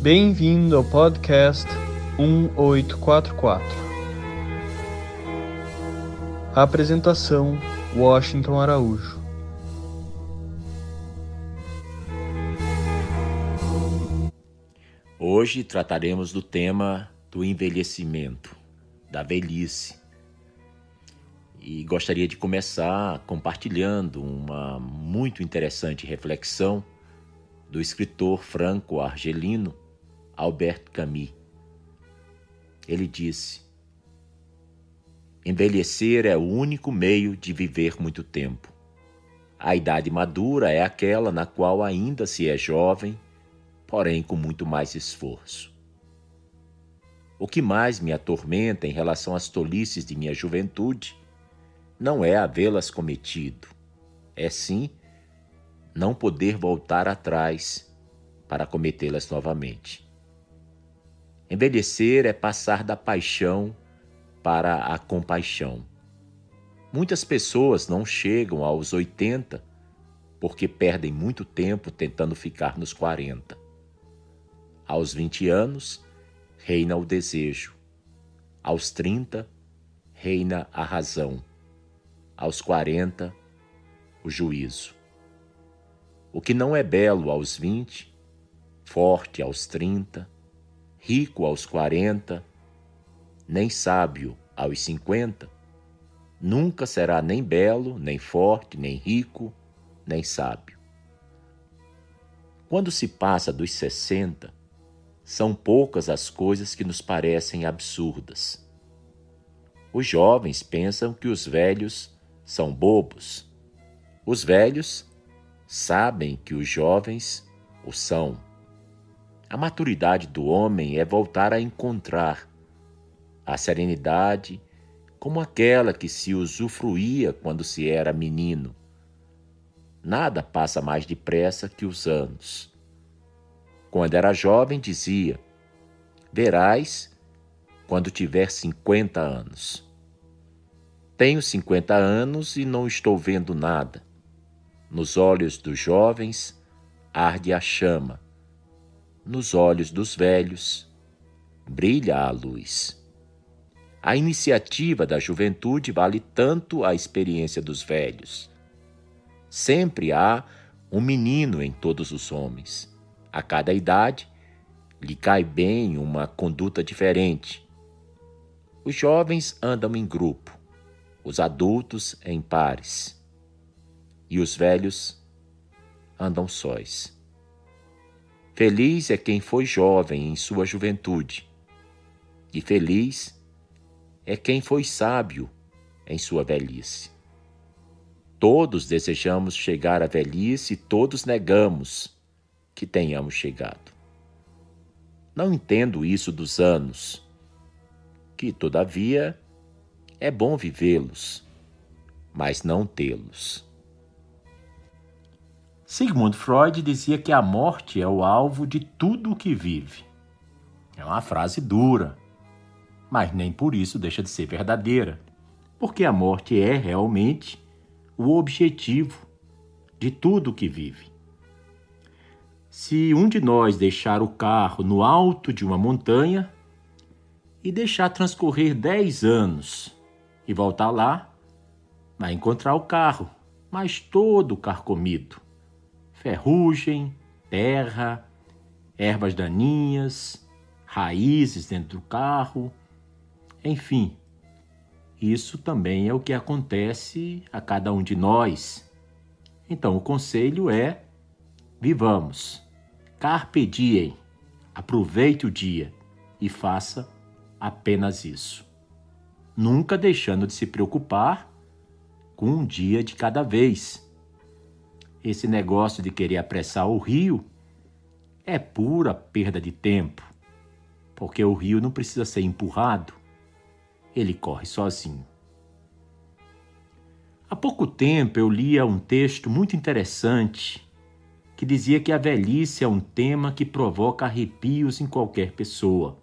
Bem-vindo ao podcast 1844. Apresentação: Washington Araújo. Hoje trataremos do tema do envelhecimento, da velhice. E gostaria de começar compartilhando uma muito interessante reflexão do escritor franco-argelino Albert Camus. Ele disse: Envelhecer é o único meio de viver muito tempo. A idade madura é aquela na qual ainda se é jovem, porém com muito mais esforço. O que mais me atormenta em relação às tolices de minha juventude não é havê-las cometido, é sim não poder voltar atrás para cometê-las novamente. Envelhecer é passar da paixão para a compaixão. Muitas pessoas não chegam aos 80 porque perdem muito tempo tentando ficar nos 40. Aos 20 anos, reina o desejo. Aos 30, reina a razão. Aos 40, o juízo. O que não é belo aos 20, forte aos 30, rico aos 40, nem sábio aos 50, nunca será nem belo, nem forte, nem rico, nem sábio. Quando se passa dos 60, são poucas as coisas que nos parecem absurdas. Os jovens pensam que os velhos são bobos. Os velhos sabem que os jovens o são. A maturidade do homem é voltar a encontrar a serenidade como aquela que se usufruía quando se era menino. Nada passa mais depressa que os anos. Quando era jovem, dizia: Verás quando tiver cinquenta anos. Tenho cinquenta anos e não estou vendo nada. Nos olhos dos jovens arde a chama nos olhos dos velhos, brilha a luz. A iniciativa da juventude vale tanto a experiência dos velhos. Sempre há um menino em todos os homens. A cada idade lhe cai bem uma conduta diferente. Os jovens andam em grupo, os adultos em pares, e os velhos andam sós. Feliz é quem foi jovem em sua juventude, e feliz é quem foi sábio em sua velhice. Todos desejamos chegar à velhice e todos negamos que tenhamos chegado. Não entendo isso dos anos, que, todavia, é bom vivê-los, mas não tê-los. Sigmund Freud dizia que a morte é o alvo de tudo o que vive. É uma frase dura, mas nem por isso deixa de ser verdadeira, porque a morte é realmente o objetivo de tudo o que vive. Se um de nós deixar o carro no alto de uma montanha e deixar transcorrer dez anos e voltar lá, vai encontrar o carro, mas todo carcomido ferrugem, terra, ervas daninhas, raízes dentro do carro, enfim. Isso também é o que acontece a cada um de nós. Então, o conselho é: vivamos, carpe diem, aproveite o dia e faça apenas isso. Nunca deixando de se preocupar com um dia de cada vez esse negócio de querer apressar o rio é pura perda de tempo, porque o rio não precisa ser empurrado, ele corre sozinho. Há pouco tempo eu lia um texto muito interessante que dizia que a velhice é um tema que provoca arrepios em qualquer pessoa,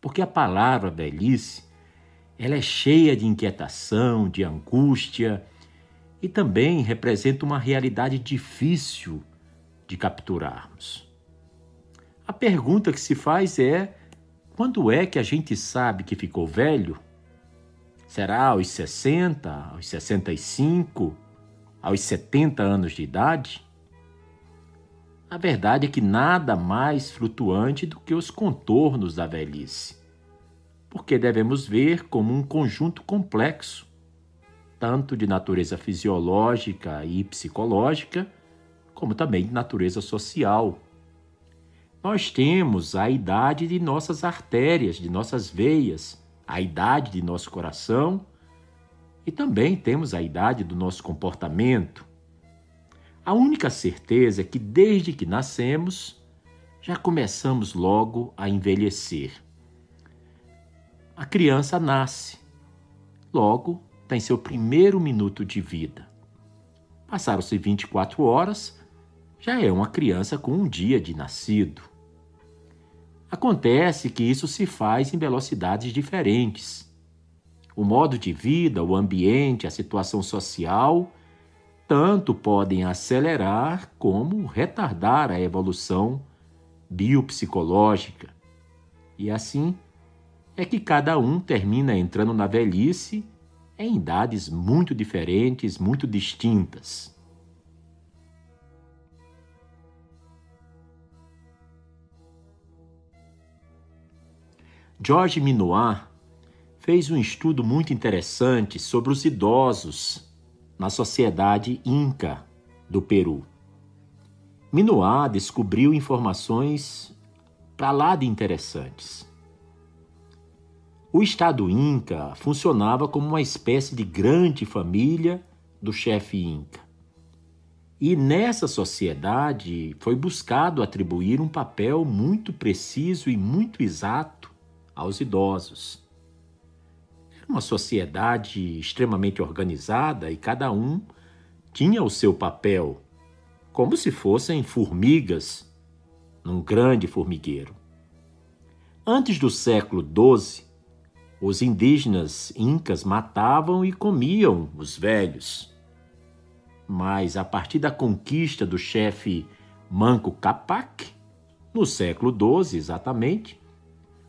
porque a palavra velhice ela é cheia de inquietação, de angústia e também representa uma realidade difícil de capturarmos. A pergunta que se faz é: quando é que a gente sabe que ficou velho? Será aos 60, aos 65, aos 70 anos de idade? A verdade é que nada mais flutuante do que os contornos da velhice, porque devemos ver como um conjunto complexo, tanto de natureza fisiológica e psicológica, como também de natureza social. Nós temos a idade de nossas artérias, de nossas veias, a idade de nosso coração e também temos a idade do nosso comportamento. A única certeza é que desde que nascemos já começamos logo a envelhecer. A criança nasce, logo tem seu primeiro minuto de vida. Passaram-se 24 horas, já é uma criança com um dia de nascido. Acontece que isso se faz em velocidades diferentes. O modo de vida, o ambiente, a situação social, tanto podem acelerar como retardar a evolução biopsicológica. E assim é que cada um termina entrando na velhice em idades muito diferentes, muito distintas. George Minoir fez um estudo muito interessante sobre os idosos na sociedade Inca do Peru. Minoir descobriu informações para lá de interessantes. O Estado Inca funcionava como uma espécie de grande família do chefe Inca. E nessa sociedade foi buscado atribuir um papel muito preciso e muito exato aos idosos. Era uma sociedade extremamente organizada e cada um tinha o seu papel, como se fossem formigas num grande formigueiro. Antes do século XII, os indígenas incas matavam e comiam os velhos. Mas a partir da conquista do chefe Manco Capac, no século XII exatamente,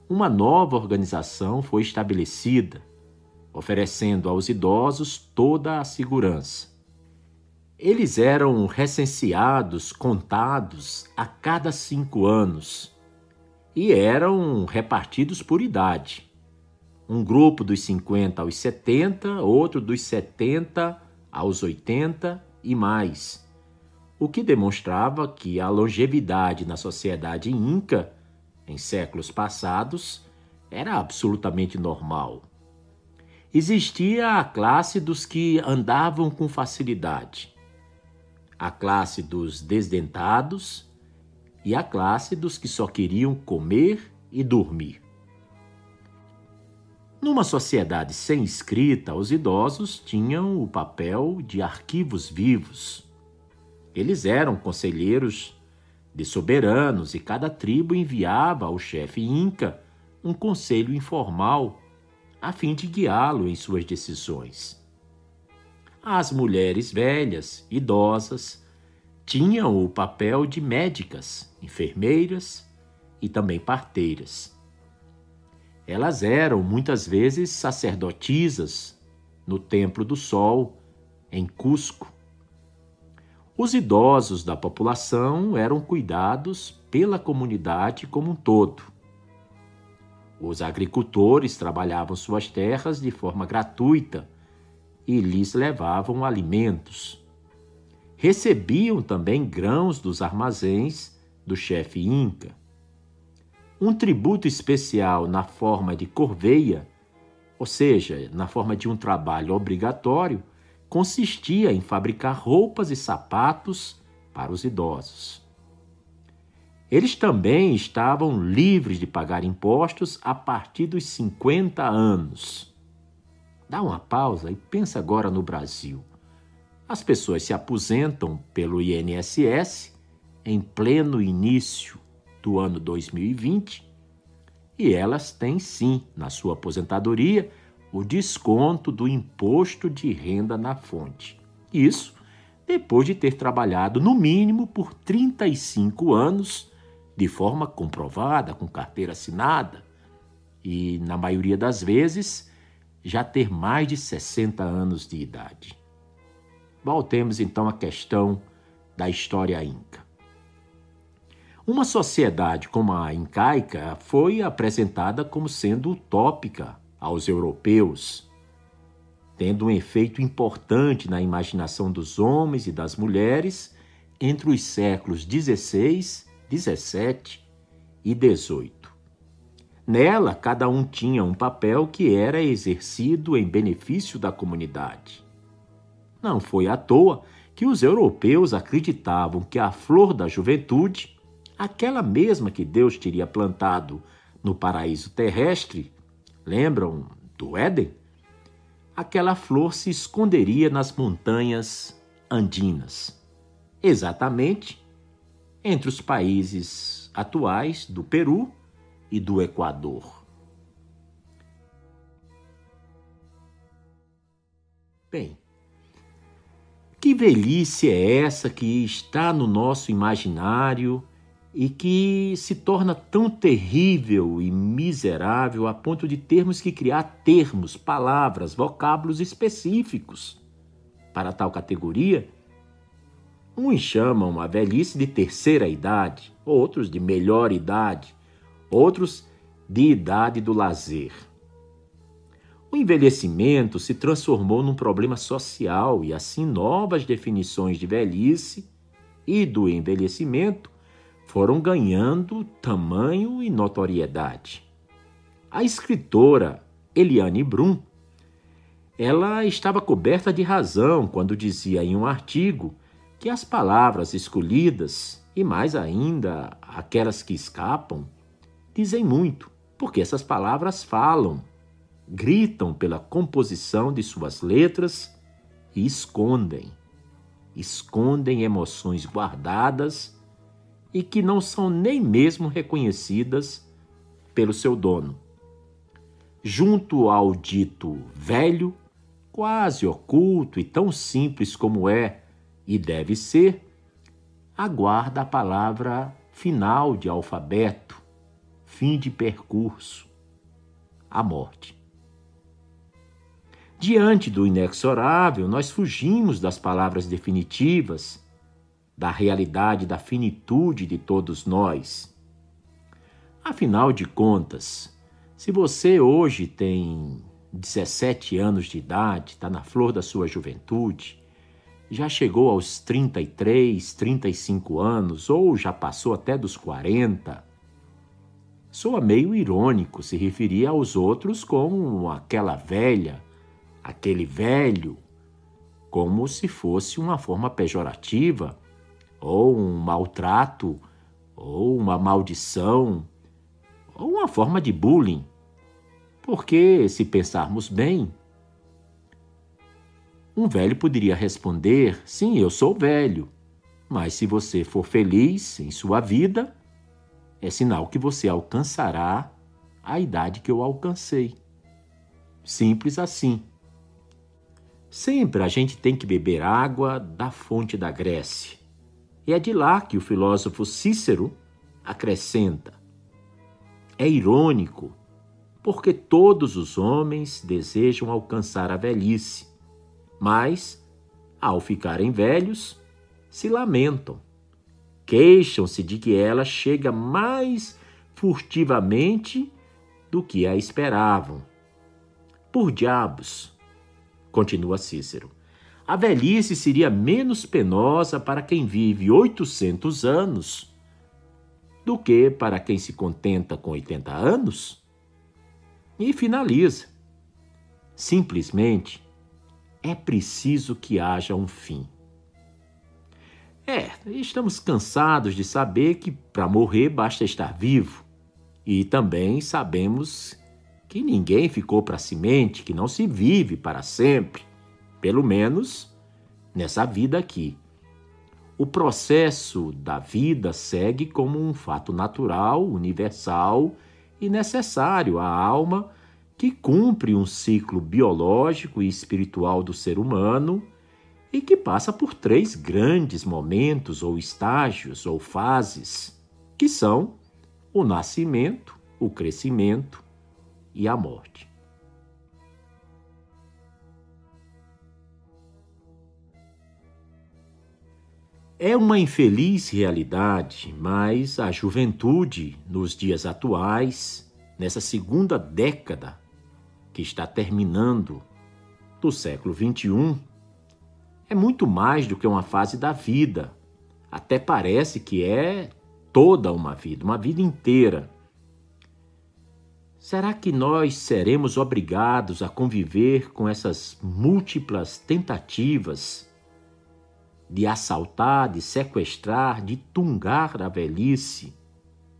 uma nova organização foi estabelecida, oferecendo aos idosos toda a segurança. Eles eram recenseados, contados a cada cinco anos e eram repartidos por idade. Um grupo dos 50 aos 70, outro dos 70 aos 80 e mais, o que demonstrava que a longevidade na sociedade inca em séculos passados, era absolutamente normal. Existia a classe dos que andavam com facilidade, a classe dos desdentados e a classe dos que só queriam comer e dormir. Numa sociedade sem escrita, os idosos tinham o papel de arquivos vivos. Eles eram conselheiros de soberanos e cada tribo enviava ao chefe inca um conselho informal a fim de guiá-lo em suas decisões. As mulheres velhas, idosas, tinham o papel de médicas, enfermeiras e também parteiras. Elas eram muitas vezes sacerdotisas no Templo do Sol, em Cusco, os idosos da população eram cuidados pela comunidade como um todo. Os agricultores trabalhavam suas terras de forma gratuita e lhes levavam alimentos. Recebiam também grãos dos armazéns do chefe Inca. Um tributo especial na forma de corveia, ou seja, na forma de um trabalho obrigatório, consistia em fabricar roupas e sapatos para os idosos. Eles também estavam livres de pagar impostos a partir dos 50 anos. Dá uma pausa e pensa agora no Brasil. As pessoas se aposentam pelo INSS em pleno início do ano 2020 e elas têm sim, na sua aposentadoria, o desconto do imposto de renda na fonte. Isso depois de ter trabalhado no mínimo por 35 anos de forma comprovada, com carteira assinada, e, na maioria das vezes, já ter mais de 60 anos de idade. Voltemos então à questão da história inca. Uma sociedade como a incaica foi apresentada como sendo utópica aos europeus, tendo um efeito importante na imaginação dos homens e das mulheres entre os séculos XVI, XVII e XVIII. Nela, cada um tinha um papel que era exercido em benefício da comunidade. Não foi à toa que os europeus acreditavam que a flor da juventude aquela mesma que Deus teria plantado no paraíso terrestre, lembram do Éden? Aquela flor se esconderia nas montanhas andinas, exatamente entre os países atuais do Peru e do Equador. Bem, que velhice é essa que está no nosso imaginário e que se torna tão terrível e miserável a ponto de termos que criar termos, palavras, vocábulos específicos para tal categoria. Uns chamam a velhice de terceira idade, outros de melhor idade, outros de idade do lazer. O envelhecimento se transformou num problema social e assim novas definições de velhice e do envelhecimento foram ganhando tamanho e notoriedade. A escritora Eliane Brum, ela estava coberta de razão quando dizia em um artigo que as palavras escolhidas, e mais ainda aquelas que escapam, dizem muito, porque essas palavras falam, gritam pela composição de suas letras e escondem. Escondem emoções guardadas e que não são nem mesmo reconhecidas pelo seu dono. Junto ao dito velho, quase oculto e tão simples como é e deve ser, aguarda a palavra final de alfabeto, fim de percurso, a morte. Diante do inexorável, nós fugimos das palavras definitivas da realidade da finitude de todos nós. Afinal de contas, se você hoje tem 17 anos de idade, está na flor da sua juventude, já chegou aos 33, 35 anos ou já passou até dos 40, soa meio irônico se referir aos outros como aquela velha, aquele velho, como se fosse uma forma pejorativa ou um maltrato, ou uma maldição, ou uma forma de bullying. Porque, se pensarmos bem, um velho poderia responder: sim, eu sou velho, mas se você for feliz em sua vida, é sinal que você alcançará a idade que eu alcancei. Simples assim. Sempre a gente tem que beber água da fonte da Grécia. E é de lá que o filósofo Cícero acrescenta: É irônico, porque todos os homens desejam alcançar a velhice, mas, ao ficarem velhos, se lamentam. Queixam-se de que ela chega mais furtivamente do que a esperavam. Por diabos, continua Cícero, a velhice seria menos penosa para quem vive 800 anos do que para quem se contenta com 80 anos? E finaliza. Simplesmente é preciso que haja um fim. É, estamos cansados de saber que para morrer basta estar vivo. E também sabemos que ninguém ficou para semente, que não se vive para sempre pelo menos nessa vida aqui. O processo da vida segue como um fato natural, universal e necessário à alma que cumpre um ciclo biológico e espiritual do ser humano e que passa por três grandes momentos ou estágios ou fases. que são o nascimento, o crescimento e a morte. É uma infeliz realidade, mas a juventude, nos dias atuais, nessa segunda década que está terminando do século XXI, é muito mais do que uma fase da vida. Até parece que é toda uma vida, uma vida inteira. Será que nós seremos obrigados a conviver com essas múltiplas tentativas de assaltar, de sequestrar, de tungar a velhice,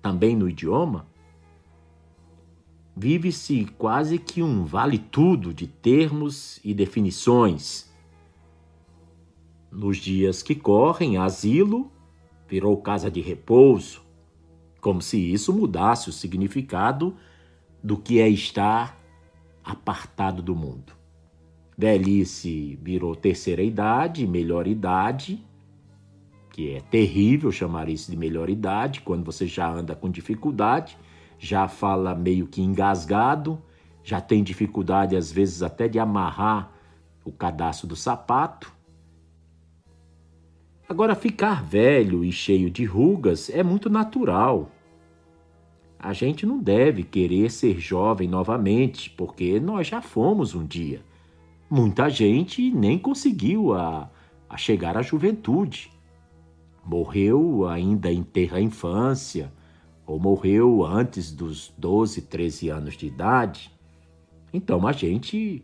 também no idioma? Vive-se quase que um vale-tudo de termos e definições. Nos dias que correm, asilo virou casa de repouso, como se isso mudasse o significado do que é estar apartado do mundo. Velhice virou terceira idade, melhor idade, que é terrível chamar isso de melhor idade, quando você já anda com dificuldade, já fala meio que engasgado, já tem dificuldade às vezes até de amarrar o cadastro do sapato. Agora, ficar velho e cheio de rugas é muito natural. A gente não deve querer ser jovem novamente, porque nós já fomos um dia. Muita gente nem conseguiu a, a chegar à juventude. Morreu ainda em terra infância, ou morreu antes dos 12, 13 anos de idade. Então a gente,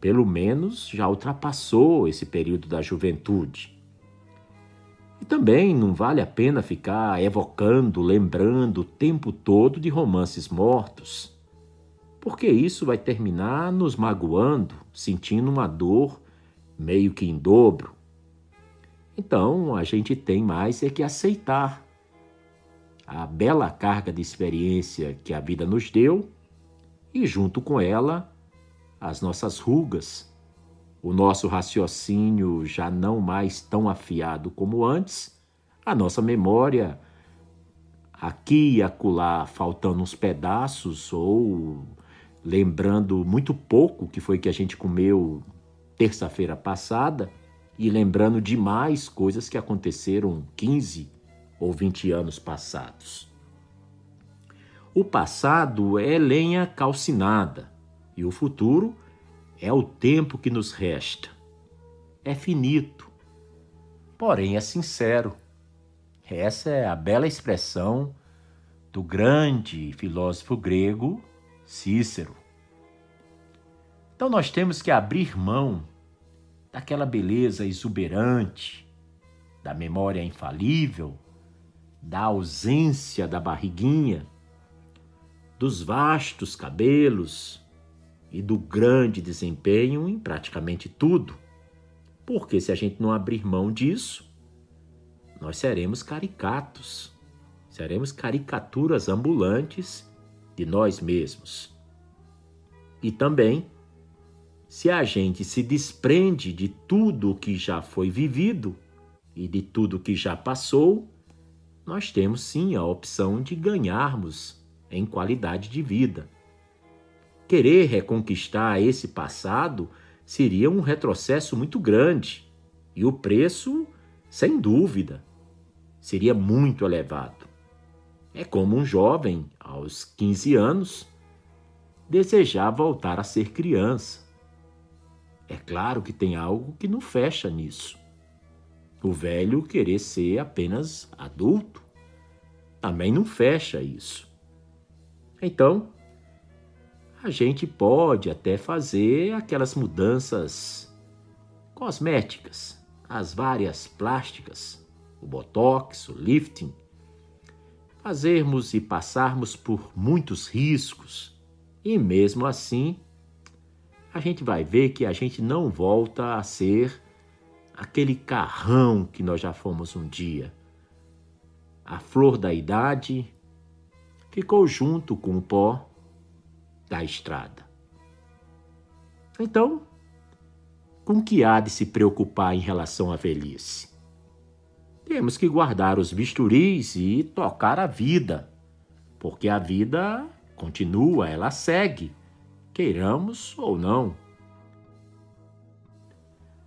pelo menos, já ultrapassou esse período da juventude. E também não vale a pena ficar evocando, lembrando o tempo todo de romances mortos porque isso vai terminar nos magoando, sentindo uma dor meio que em dobro. Então, a gente tem mais é que aceitar a bela carga de experiência que a vida nos deu e, junto com ela, as nossas rugas, o nosso raciocínio já não mais tão afiado como antes, a nossa memória aqui e acolá faltando uns pedaços ou lembrando muito pouco que foi que a gente comeu terça-feira passada e lembrando demais coisas que aconteceram 15 ou 20 anos passados. O passado é lenha calcinada e o futuro é o tempo que nos resta. É finito, porém é sincero. Essa é a bela expressão do grande filósofo grego Cícero. Então nós temos que abrir mão daquela beleza exuberante, da memória infalível, da ausência da barriguinha, dos vastos cabelos e do grande desempenho em praticamente tudo. Porque se a gente não abrir mão disso, nós seremos caricatos, seremos caricaturas ambulantes de nós mesmos. E também, se a gente se desprende de tudo o que já foi vivido e de tudo que já passou, nós temos sim a opção de ganharmos em qualidade de vida. Querer reconquistar esse passado seria um retrocesso muito grande e o preço, sem dúvida, seria muito elevado. É como um jovem, aos 15 anos, desejar voltar a ser criança. É claro que tem algo que não fecha nisso. O velho querer ser apenas adulto também não fecha isso. Então, a gente pode até fazer aquelas mudanças cosméticas, as várias plásticas, o botox, o lifting, fazermos e passarmos por muitos riscos, e mesmo assim, a gente vai ver que a gente não volta a ser aquele carrão que nós já fomos um dia. A flor da idade ficou junto com o pó da estrada. Então, com que há de se preocupar em relação à velhice? Temos que guardar os bisturis e tocar a vida, porque a vida continua, ela segue, queiramos ou não.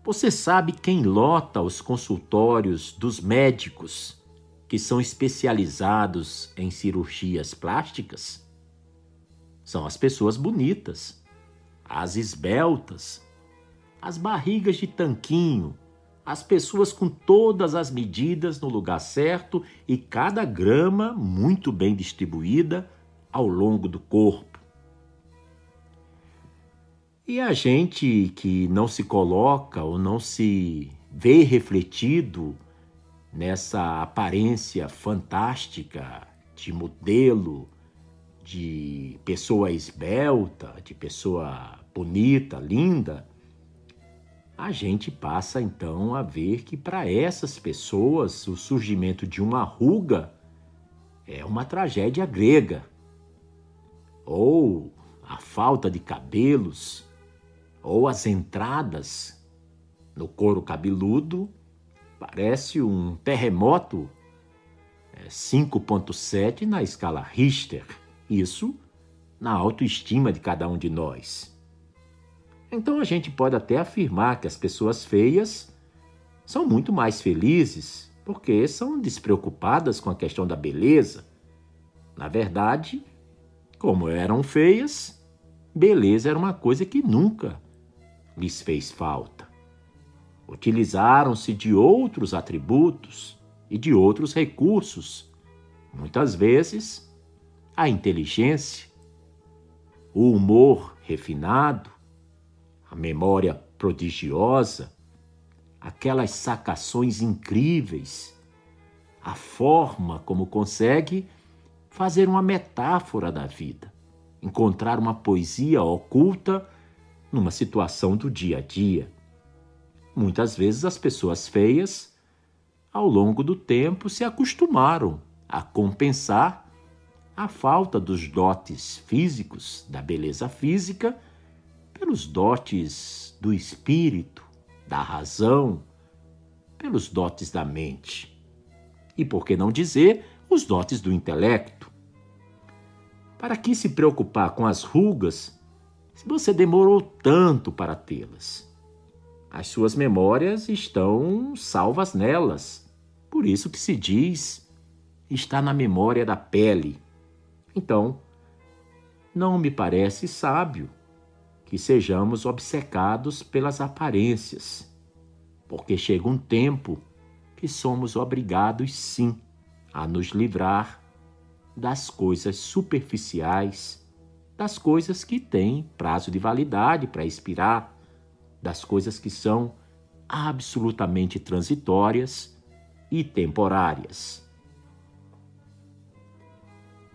Você sabe quem lota os consultórios dos médicos que são especializados em cirurgias plásticas? São as pessoas bonitas, as esbeltas, as barrigas de tanquinho, as pessoas com todas as medidas no lugar certo e cada grama muito bem distribuída ao longo do corpo. E a gente que não se coloca ou não se vê refletido nessa aparência fantástica de modelo, de pessoa esbelta, de pessoa bonita, linda, a gente passa então a ver que para essas pessoas o surgimento de uma ruga é uma tragédia grega. Ou a falta de cabelos ou as entradas no couro cabeludo, parece um terremoto 5.7 é, na escala Richter. Isso na autoestima de cada um de nós. Então a gente pode até afirmar que as pessoas feias são muito mais felizes porque são despreocupadas com a questão da beleza. Na verdade, como eram feias, beleza era uma coisa que nunca lhes fez falta. Utilizaram-se de outros atributos e de outros recursos, muitas vezes a inteligência, o humor refinado, a memória prodigiosa, aquelas sacações incríveis, a forma como consegue fazer uma metáfora da vida, encontrar uma poesia oculta numa situação do dia a dia. Muitas vezes as pessoas feias, ao longo do tempo, se acostumaram a compensar a falta dos dotes físicos, da beleza física, pelos dotes do espírito, da razão, pelos dotes da mente. E por que não dizer os dotes do intelecto? Para que se preocupar com as rugas se você demorou tanto para tê-las. As suas memórias estão salvas nelas. Por isso que se diz está na memória da pele. Então, não me parece sábio que sejamos obcecados pelas aparências, porque chega um tempo que somos obrigados sim a nos livrar das coisas superficiais das coisas que têm prazo de validade para expirar, das coisas que são absolutamente transitórias e temporárias.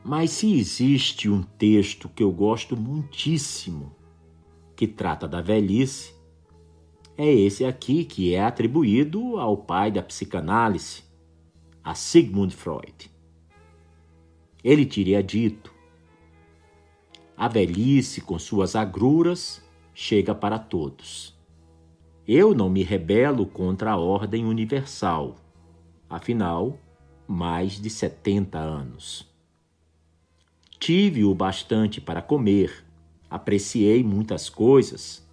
Mas se existe um texto que eu gosto muitíssimo, que trata da velhice, é esse aqui que é atribuído ao pai da psicanálise, a Sigmund Freud. Ele teria dito: a velhice, com suas agruras, chega para todos. Eu não me rebelo contra a ordem universal. Afinal, mais de 70 anos. Tive o bastante para comer, apreciei muitas coisas,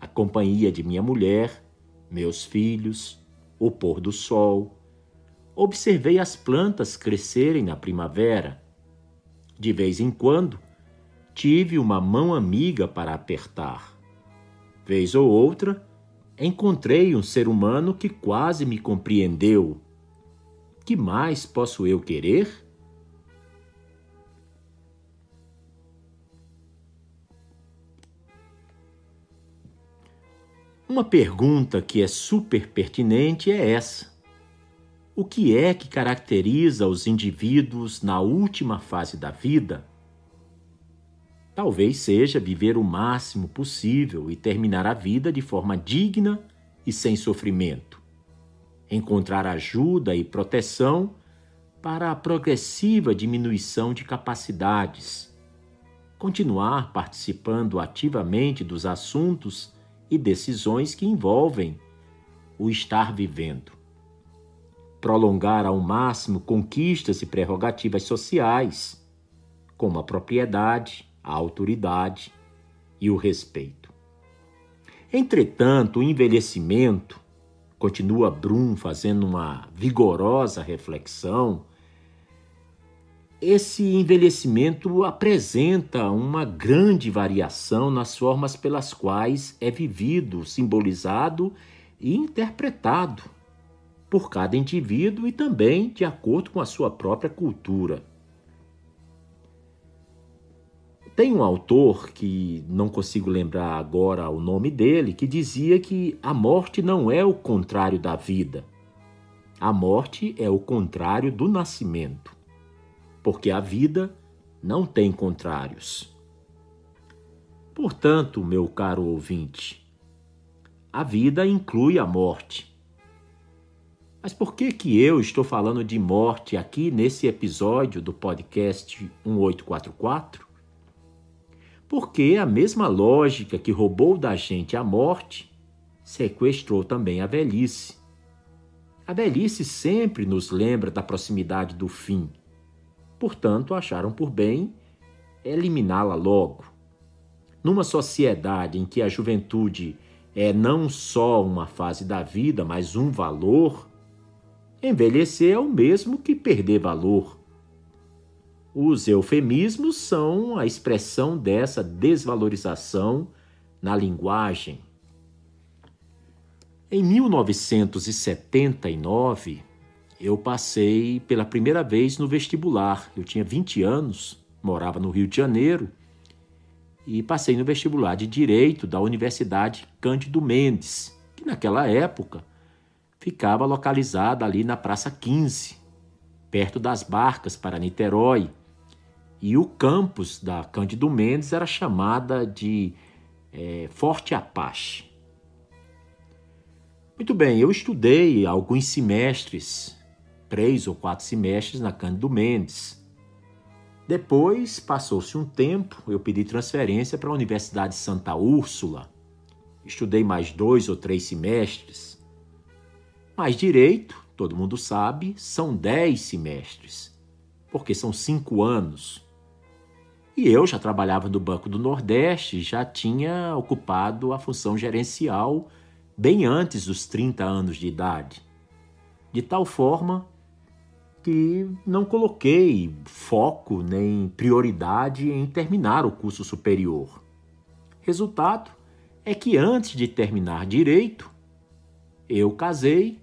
a companhia de minha mulher, meus filhos, o pôr do sol. Observei as plantas crescerem na primavera. De vez em quando, tive uma mão amiga para apertar. Vez ou outra, encontrei um ser humano que quase me compreendeu. Que mais posso eu querer? Uma pergunta que é super pertinente é essa: O que é que caracteriza os indivíduos na última fase da vida? Talvez seja viver o máximo possível e terminar a vida de forma digna e sem sofrimento. Encontrar ajuda e proteção para a progressiva diminuição de capacidades. Continuar participando ativamente dos assuntos e decisões que envolvem o estar vivendo. prolongar ao máximo conquistas e prerrogativas sociais, como a propriedade, a autoridade e o respeito. Entretanto, o envelhecimento, continua Brum fazendo uma vigorosa reflexão, esse envelhecimento apresenta uma grande variação nas formas pelas quais é vivido, simbolizado e interpretado por cada indivíduo e também de acordo com a sua própria cultura. Tem um autor que não consigo lembrar agora o nome dele, que dizia que a morte não é o contrário da vida. A morte é o contrário do nascimento porque a vida não tem contrários. Portanto, meu caro ouvinte, a vida inclui a morte. Mas por que que eu estou falando de morte aqui nesse episódio do podcast 1844? Porque a mesma lógica que roubou da gente a morte sequestrou também a velhice. A velhice sempre nos lembra da proximidade do fim Portanto, acharam por bem eliminá-la logo. Numa sociedade em que a juventude é não só uma fase da vida, mas um valor, envelhecer é o mesmo que perder valor. Os eufemismos são a expressão dessa desvalorização na linguagem. Em 1979, eu passei pela primeira vez no vestibular. Eu tinha 20 anos, morava no Rio de Janeiro e passei no vestibular de Direito da Universidade Cândido Mendes, que naquela época ficava localizada ali na Praça 15, perto das barcas para Niterói. E o campus da Cândido Mendes era chamada de é, Forte Apache. Muito bem, eu estudei alguns semestres três ou quatro semestres na Cândido Mendes. Depois, passou-se um tempo, eu pedi transferência para a Universidade Santa Úrsula. Estudei mais dois ou três semestres. Mas direito, todo mundo sabe, são dez semestres, porque são cinco anos. E eu já trabalhava no Banco do Nordeste, já tinha ocupado a função gerencial bem antes dos 30 anos de idade. De tal forma que não coloquei foco nem prioridade em terminar o curso superior. Resultado é que antes de terminar direito, eu casei,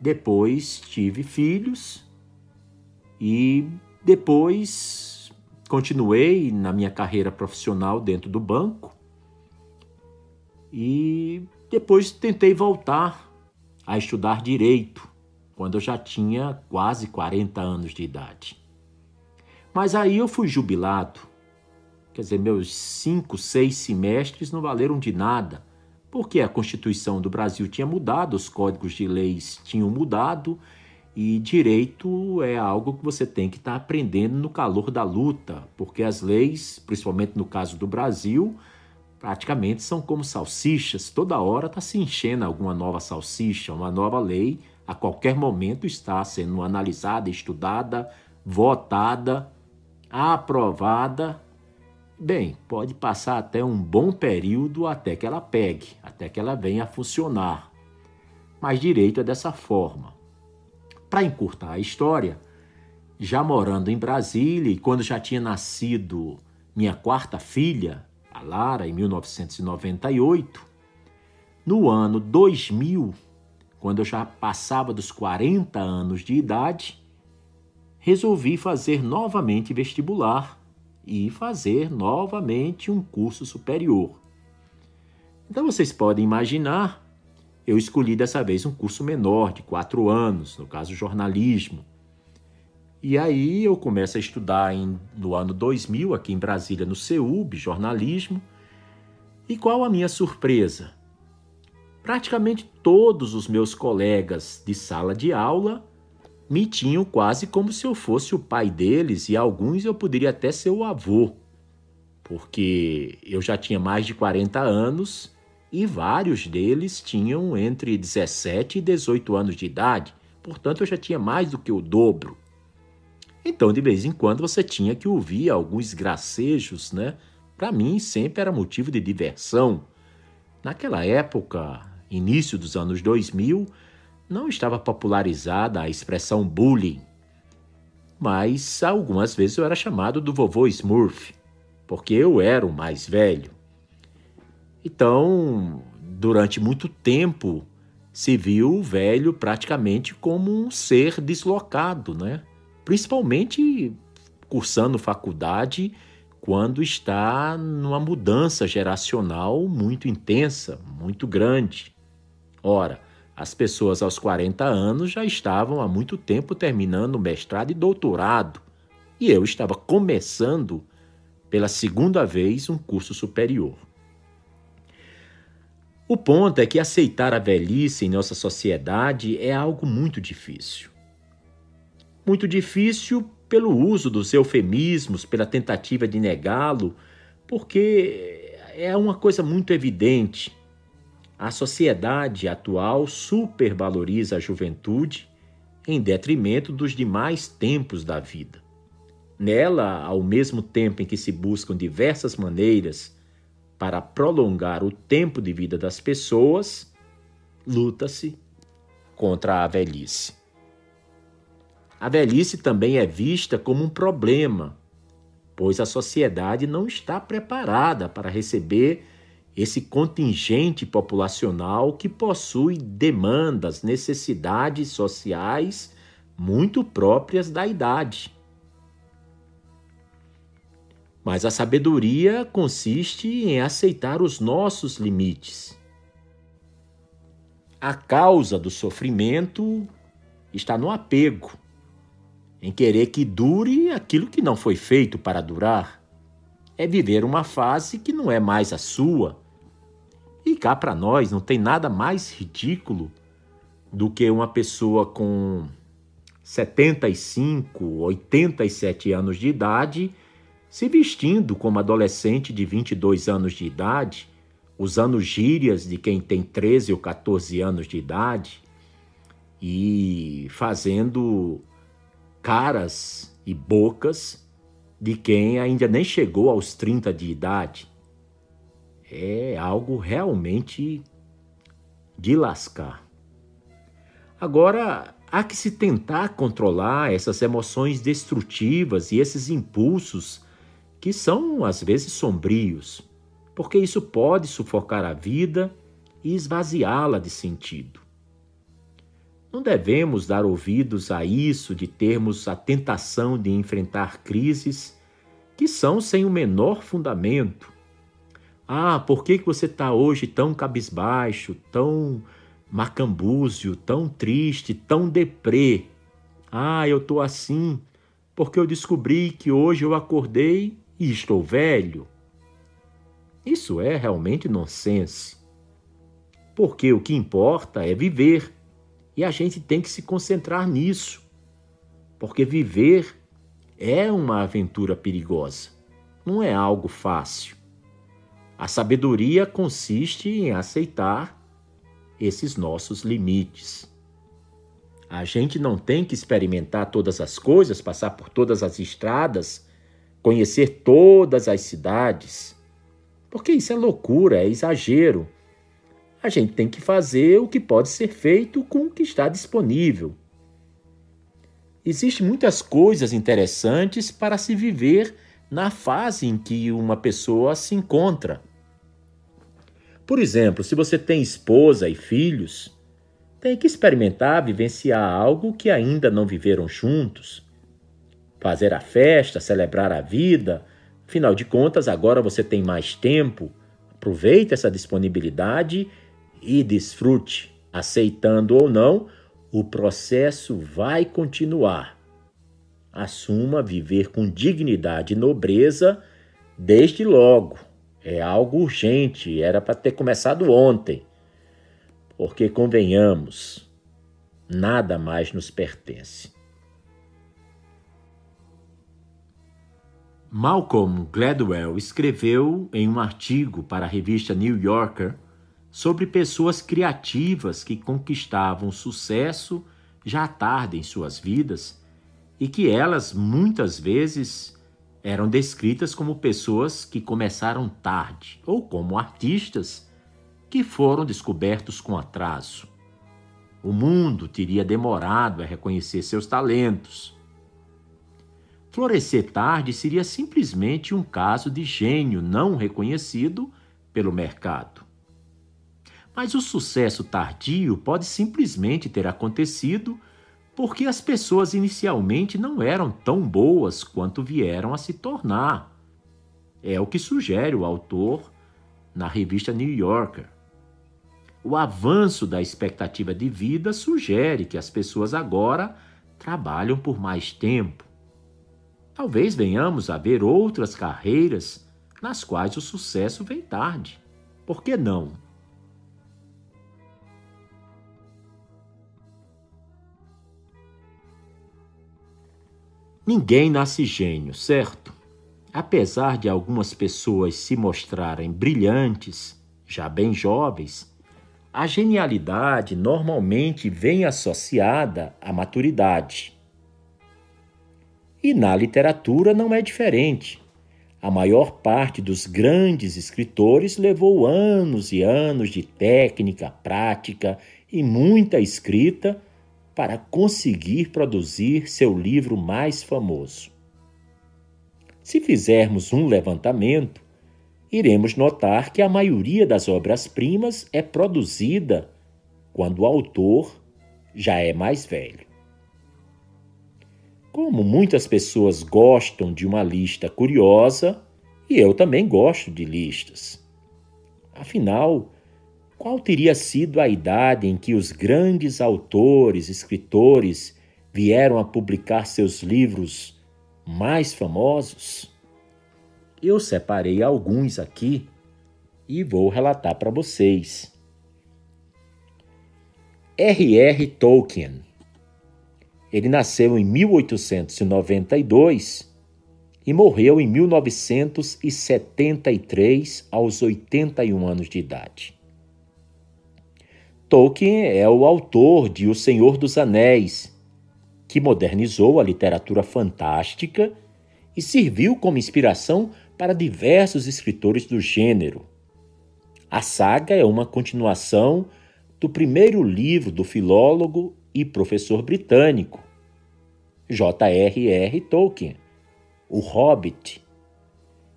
depois tive filhos e depois continuei na minha carreira profissional dentro do banco e depois tentei voltar a estudar direito quando eu já tinha quase 40 anos de idade. Mas aí eu fui jubilado. Quer dizer, meus cinco, seis semestres não valeram de nada, porque a Constituição do Brasil tinha mudado, os códigos de leis tinham mudado, e direito é algo que você tem que estar tá aprendendo no calor da luta, porque as leis, principalmente no caso do Brasil, praticamente são como salsichas, toda hora está se enchendo alguma nova salsicha, uma nova lei a qualquer momento está sendo analisada, estudada, votada, aprovada. Bem, pode passar até um bom período até que ela pegue, até que ela venha a funcionar. Mas direito é dessa forma. Para encurtar a história, já morando em Brasília e quando já tinha nascido minha quarta filha, a Lara, em 1998, no ano 2000, quando eu já passava dos 40 anos de idade, resolvi fazer novamente vestibular e fazer novamente um curso superior. Então vocês podem imaginar, eu escolhi dessa vez um curso menor, de quatro anos, no caso jornalismo. E aí eu começo a estudar em, no ano 2000, aqui em Brasília, no CEUB, jornalismo. E qual a minha surpresa? Praticamente todos os meus colegas de sala de aula me tinham quase como se eu fosse o pai deles e alguns eu poderia até ser o avô, porque eu já tinha mais de 40 anos e vários deles tinham entre 17 e 18 anos de idade, portanto eu já tinha mais do que o dobro. Então, de vez em quando, você tinha que ouvir alguns gracejos, né? Para mim, sempre era motivo de diversão. Naquela época, início dos anos 2000, não estava popularizada a expressão bullying, mas algumas vezes eu era chamado do vovô Smurf, porque eu era o mais velho. Então, durante muito tempo, se viu o velho praticamente como um ser deslocado, né? Principalmente cursando faculdade quando está numa mudança geracional muito intensa, muito grande. Ora, as pessoas aos 40 anos já estavam há muito tempo terminando mestrado e doutorado, e eu estava começando pela segunda vez um curso superior. O ponto é que aceitar a velhice em nossa sociedade é algo muito difícil. Muito difícil pelo uso dos eufemismos, pela tentativa de negá-lo, porque é uma coisa muito evidente. A sociedade atual supervaloriza a juventude em detrimento dos demais tempos da vida. Nela, ao mesmo tempo em que se buscam diversas maneiras para prolongar o tempo de vida das pessoas, luta-se contra a velhice. A velhice também é vista como um problema, pois a sociedade não está preparada para receber esse contingente populacional que possui demandas, necessidades sociais muito próprias da idade. Mas a sabedoria consiste em aceitar os nossos limites. A causa do sofrimento está no apego, em querer que dure aquilo que não foi feito para durar. É viver uma fase que não é mais a sua. E cá para nós não tem nada mais ridículo do que uma pessoa com 75, 87 anos de idade se vestindo como adolescente de 22 anos de idade, usando gírias de quem tem 13 ou 14 anos de idade e fazendo caras e bocas de quem ainda nem chegou aos 30 de idade. É algo realmente de lascar. Agora, há que se tentar controlar essas emoções destrutivas e esses impulsos que são às vezes sombrios, porque isso pode sufocar a vida e esvaziá-la de sentido. Não devemos dar ouvidos a isso de termos a tentação de enfrentar crises que são sem o menor fundamento. Ah, por que você está hoje tão cabisbaixo, tão macambúzio, tão triste, tão deprê? Ah, eu estou assim porque eu descobri que hoje eu acordei e estou velho. Isso é realmente nonsense. Porque o que importa é viver e a gente tem que se concentrar nisso. Porque viver é uma aventura perigosa, não é algo fácil. A sabedoria consiste em aceitar esses nossos limites. A gente não tem que experimentar todas as coisas, passar por todas as estradas conhecer todas as cidades, porque isso é loucura, é exagero. A gente tem que fazer o que pode ser feito com o que está disponível. Existem muitas coisas interessantes para se viver na fase em que uma pessoa se encontra. Por exemplo, se você tem esposa e filhos, tem que experimentar vivenciar algo que ainda não viveram juntos fazer a festa, celebrar a vida. Afinal de contas, agora você tem mais tempo. Aproveite essa disponibilidade e desfrute. Aceitando ou não, o processo vai continuar. Assuma viver com dignidade e nobreza desde logo. É algo urgente, era para ter começado ontem. Porque, convenhamos, nada mais nos pertence. Malcolm Gladwell escreveu em um artigo para a revista New Yorker sobre pessoas criativas que conquistavam sucesso já tarde em suas vidas e que elas muitas vezes eram descritas como pessoas que começaram tarde ou como artistas que foram descobertos com atraso. O mundo teria demorado a reconhecer seus talentos. Florescer tarde seria simplesmente um caso de gênio não reconhecido pelo mercado. Mas o sucesso tardio pode simplesmente ter acontecido porque as pessoas inicialmente não eram tão boas quanto vieram a se tornar. É o que sugere o autor na revista New Yorker. O avanço da expectativa de vida sugere que as pessoas agora trabalham por mais tempo. Talvez venhamos a ver outras carreiras nas quais o sucesso vem tarde. Por que não? Ninguém nasce gênio, certo? Apesar de algumas pessoas se mostrarem brilhantes, já bem jovens, a genialidade normalmente vem associada à maturidade. E na literatura não é diferente. A maior parte dos grandes escritores levou anos e anos de técnica, prática e muita escrita para conseguir produzir seu livro mais famoso. Se fizermos um levantamento, iremos notar que a maioria das obras-primas é produzida quando o autor já é mais velho. Como muitas pessoas gostam de uma lista curiosa, e eu também gosto de listas. Afinal, qual teria sido a idade em que os grandes autores, escritores vieram a publicar seus livros mais famosos? Eu separei alguns aqui e vou relatar para vocês. R.R. Tolkien. Ele nasceu em 1892 e morreu em 1973 aos 81 anos de idade. Tolkien é o autor de O Senhor dos Anéis, que modernizou a literatura fantástica e serviu como inspiração para diversos escritores do gênero. A saga é uma continuação do primeiro livro do filólogo e professor britânico J.R.R. Tolkien, O Hobbit,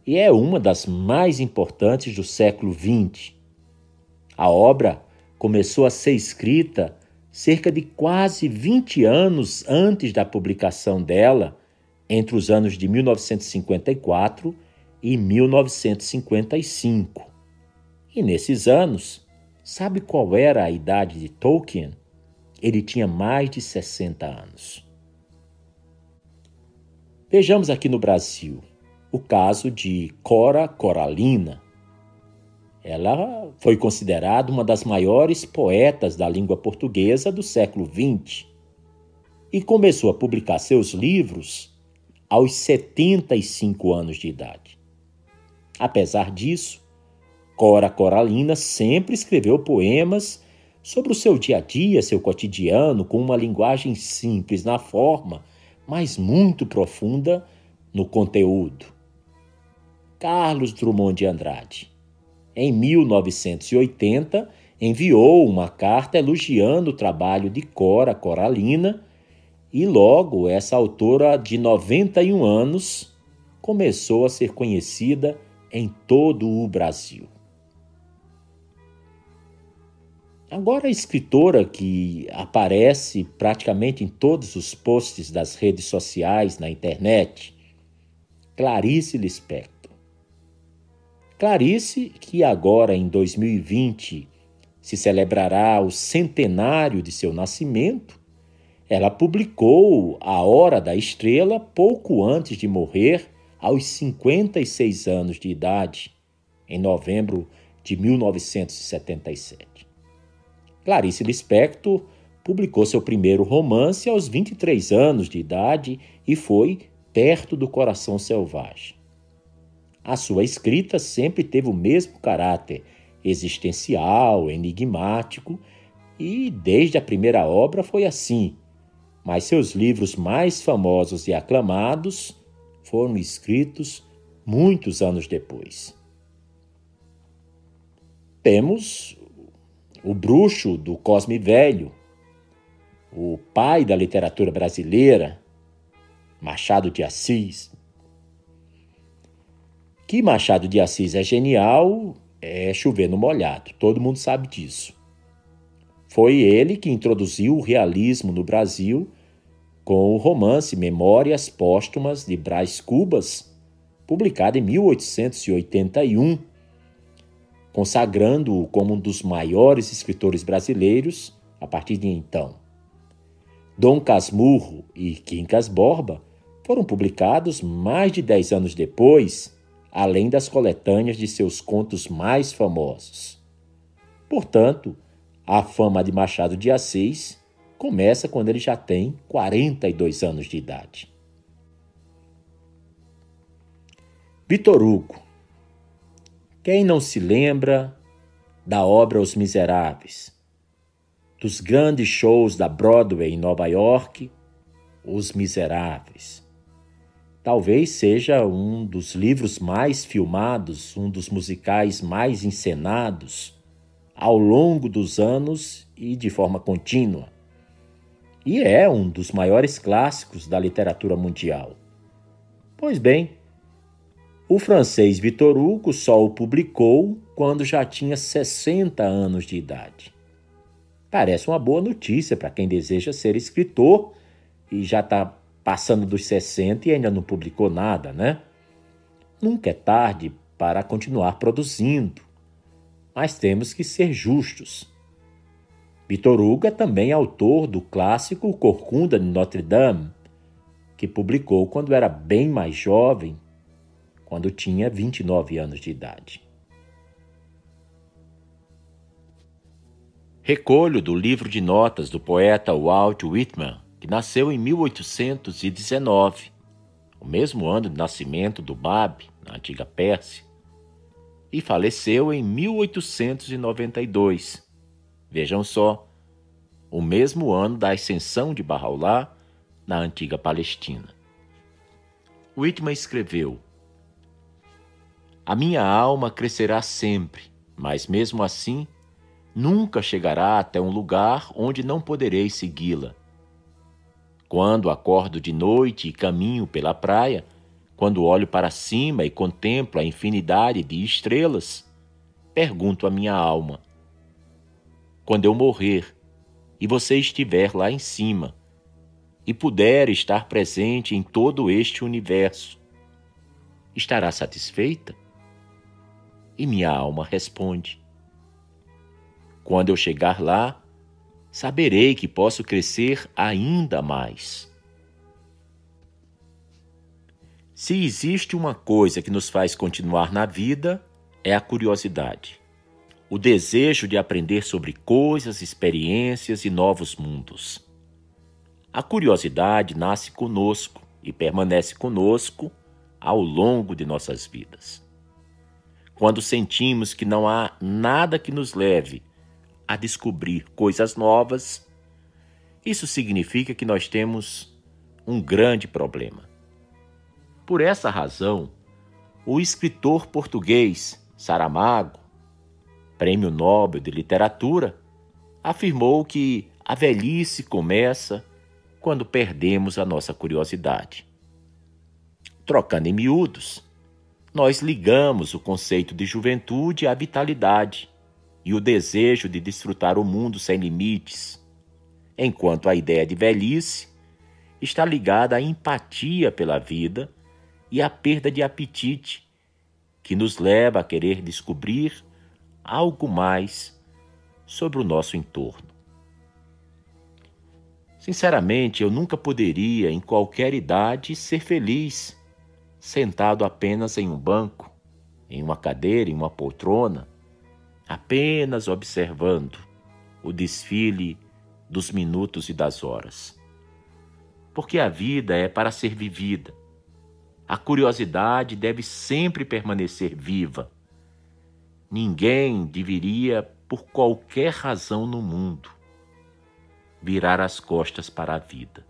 e é uma das mais importantes do século XX. A obra começou a ser escrita cerca de quase 20 anos antes da publicação dela, entre os anos de 1954 e 1955. E nesses anos, sabe qual era a idade de Tolkien? Ele tinha mais de 60 anos. Vejamos aqui no Brasil o caso de Cora Coralina, ela foi considerada uma das maiores poetas da língua portuguesa do século XX e começou a publicar seus livros aos 75 anos de idade. Apesar disso, Cora Coralina sempre escreveu poemas sobre o seu dia a dia, seu cotidiano, com uma linguagem simples na forma, mas muito profunda no conteúdo. Carlos Drummond de Andrade em 1980, enviou uma carta elogiando o trabalho de Cora Coralina e logo essa autora de 91 anos começou a ser conhecida em todo o Brasil. Agora, a escritora que aparece praticamente em todos os posts das redes sociais na internet, Clarice Lispector. Clarice, que agora em 2020 se celebrará o centenário de seu nascimento, ela publicou A Hora da Estrela pouco antes de morrer, aos 56 anos de idade, em novembro de 1977. Clarice Lispector publicou seu primeiro romance aos 23 anos de idade e foi Perto do Coração Selvagem. A sua escrita sempre teve o mesmo caráter existencial, enigmático, e desde a primeira obra foi assim, mas seus livros mais famosos e aclamados foram escritos muitos anos depois. Temos o bruxo do Cosme Velho, o pai da literatura brasileira, Machado de Assis. Que Machado de Assis é genial é chover no molhado, todo mundo sabe disso. Foi ele que introduziu o realismo no Brasil com o romance Memórias Póstumas de Brás Cubas, publicado em 1881, consagrando-o como um dos maiores escritores brasileiros a partir de então. Dom Casmurro e Quincas Borba foram publicados mais de dez anos depois, além das coletâneas de seus contos mais famosos. Portanto, a fama de Machado de Assis começa quando ele já tem 42 anos de idade. Vitor Hugo. Quem não se lembra da obra Os Miseráveis? dos grandes shows da Broadway em Nova York, Os Miseráveis. Talvez seja um dos livros mais filmados, um dos musicais mais encenados ao longo dos anos e de forma contínua. E é um dos maiores clássicos da literatura mundial. Pois bem, o francês Victor Hugo só o publicou quando já tinha 60 anos de idade. Parece uma boa notícia para quem deseja ser escritor e já está passando dos 60 e ainda não publicou nada, né? Nunca é tarde para continuar produzindo, mas temos que ser justos. Vitor Hugo é também autor do clássico Corcunda de Notre Dame, que publicou quando era bem mais jovem, quando tinha 29 anos de idade. Recolho do livro de notas do poeta Walt Whitman, que nasceu em 1819, o mesmo ano de nascimento do Bab, na antiga Pérsia, e faleceu em 1892. Vejam só, o mesmo ano da ascensão de Bahá'u'lláh na antiga Palestina. Whitman escreveu: A minha alma crescerá sempre, mas mesmo assim nunca chegará até um lugar onde não poderei segui-la. Quando acordo de noite e caminho pela praia, quando olho para cima e contemplo a infinidade de estrelas, pergunto à minha alma: quando eu morrer e você estiver lá em cima e puder estar presente em todo este universo, estará satisfeita? E minha alma responde: quando eu chegar lá, saberei que posso crescer ainda mais. Se existe uma coisa que nos faz continuar na vida, é a curiosidade. O desejo de aprender sobre coisas, experiências e novos mundos. A curiosidade nasce conosco e permanece conosco ao longo de nossas vidas. Quando sentimos que não há nada que nos leve a descobrir coisas novas, isso significa que nós temos um grande problema. Por essa razão, o escritor português Saramago, Prêmio Nobel de Literatura, afirmou que a velhice começa quando perdemos a nossa curiosidade. Trocando em miúdos, nós ligamos o conceito de juventude à vitalidade e o desejo de desfrutar o mundo sem limites, enquanto a ideia de velhice está ligada à empatia pela vida e à perda de apetite, que nos leva a querer descobrir algo mais sobre o nosso entorno. Sinceramente, eu nunca poderia, em qualquer idade, ser feliz, sentado apenas em um banco, em uma cadeira, em uma poltrona, apenas observando o desfile dos minutos e das horas. Porque a vida é para ser vivida. A curiosidade deve sempre permanecer viva. Ninguém deveria, por qualquer razão no mundo, virar as costas para a vida.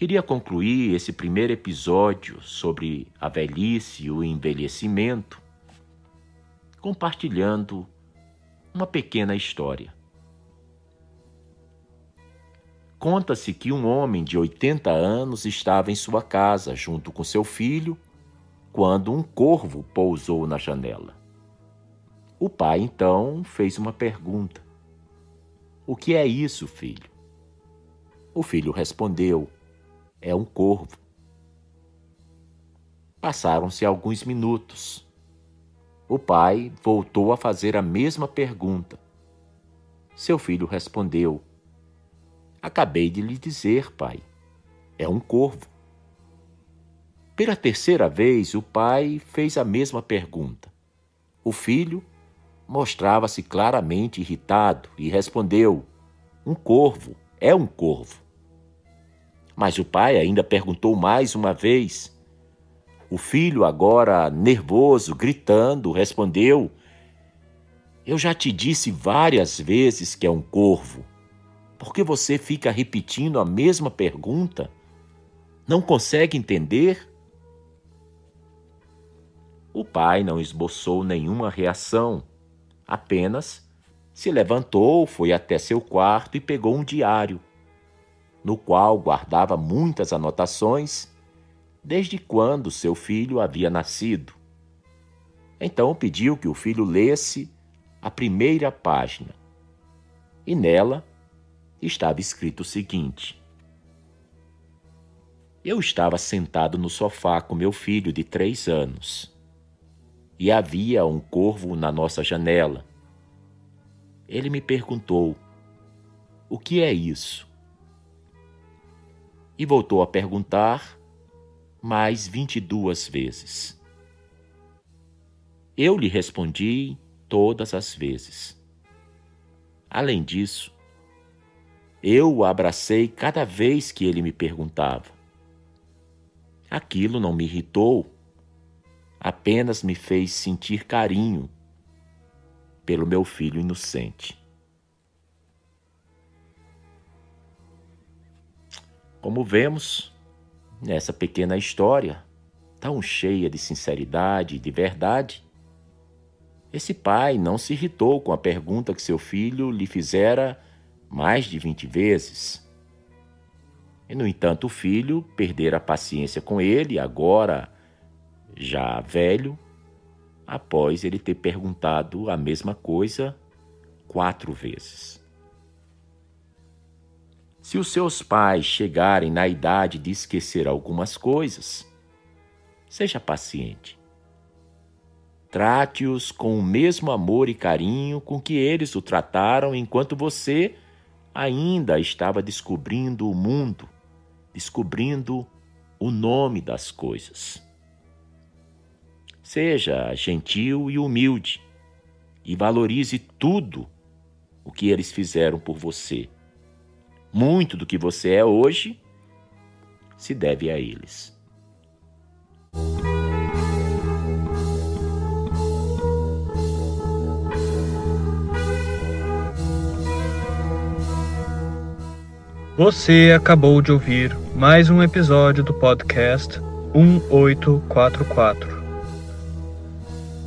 Queria concluir esse primeiro episódio sobre a velhice e o envelhecimento compartilhando uma pequena história. Conta-se que um homem de 80 anos estava em sua casa junto com seu filho quando um corvo pousou na janela. O pai então fez uma pergunta: O que é isso, filho? O filho respondeu: É um corvo. Passaram-se alguns minutos. O pai voltou a fazer a mesma pergunta. Seu filho respondeu: Acabei de lhe dizer, pai. É um corvo. Pela terceira vez, o pai fez a mesma pergunta. O filho mostrava-se claramente irritado e respondeu: Um corvo, é um corvo. Mas o pai ainda perguntou mais uma vez. O filho, agora nervoso, gritando, respondeu: Eu já te disse várias vezes que é um corvo. Por que você fica repetindo a mesma pergunta? Não consegue entender? O pai não esboçou nenhuma reação Apenas se levantou, foi até seu quarto e pegou um diário, no qual guardava muitas anotações desde quando seu filho havia nascido. Então pediu que o filho lesse a primeira página. E nela estava escrito o seguinte: Eu estava sentado no sofá com meu filho de três anos e havia um corvo na nossa janela. Ele me perguntou: O que é isso? E voltou a perguntar mais vinte e duas vezes. Eu lhe respondi todas as vezes. Além disso, eu o abracei cada vez que ele me perguntava. Aquilo não me irritou apenas me fez sentir carinho pelo meu filho inocente. Como vemos nessa pequena história, tão cheia de sinceridade e de verdade, esse pai não se irritou com a pergunta que seu filho lhe fizera mais de vinte vezes. E, no entanto, o filho perdera a paciência com ele, agora já velho, após ele ter perguntado a mesma coisa quatro vezes. Se os seus pais chegarem na idade de esquecer algumas coisas, seja paciente. Trate-os com o mesmo amor e carinho com que eles o trataram enquanto você ainda estava descobrindo o mundo, descobrindo o nome das coisas. Seja gentil e humilde e valorize tudo o que eles fizeram por você. Muito do que você é hoje se deve a eles. Você acabou de ouvir mais um episódio do podcast 1844.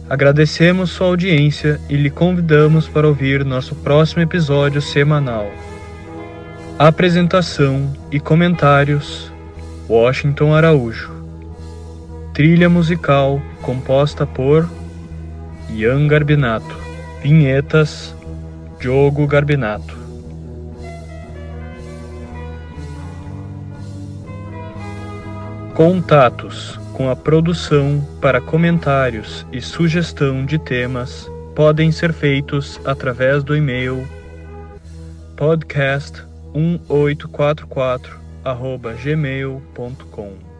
Agradecemos sua audiência e lhe convidamos para ouvir nosso próximo episódio semanal. Apresentação e comentários: Washington Araújo. Trilha musical composta por Ian Garbinato. Vinhetas: Diogo Garbinato. Contatos com a produção para comentários e sugestão de temas podem ser feitos através do e-mail podcast1844@gmail.com.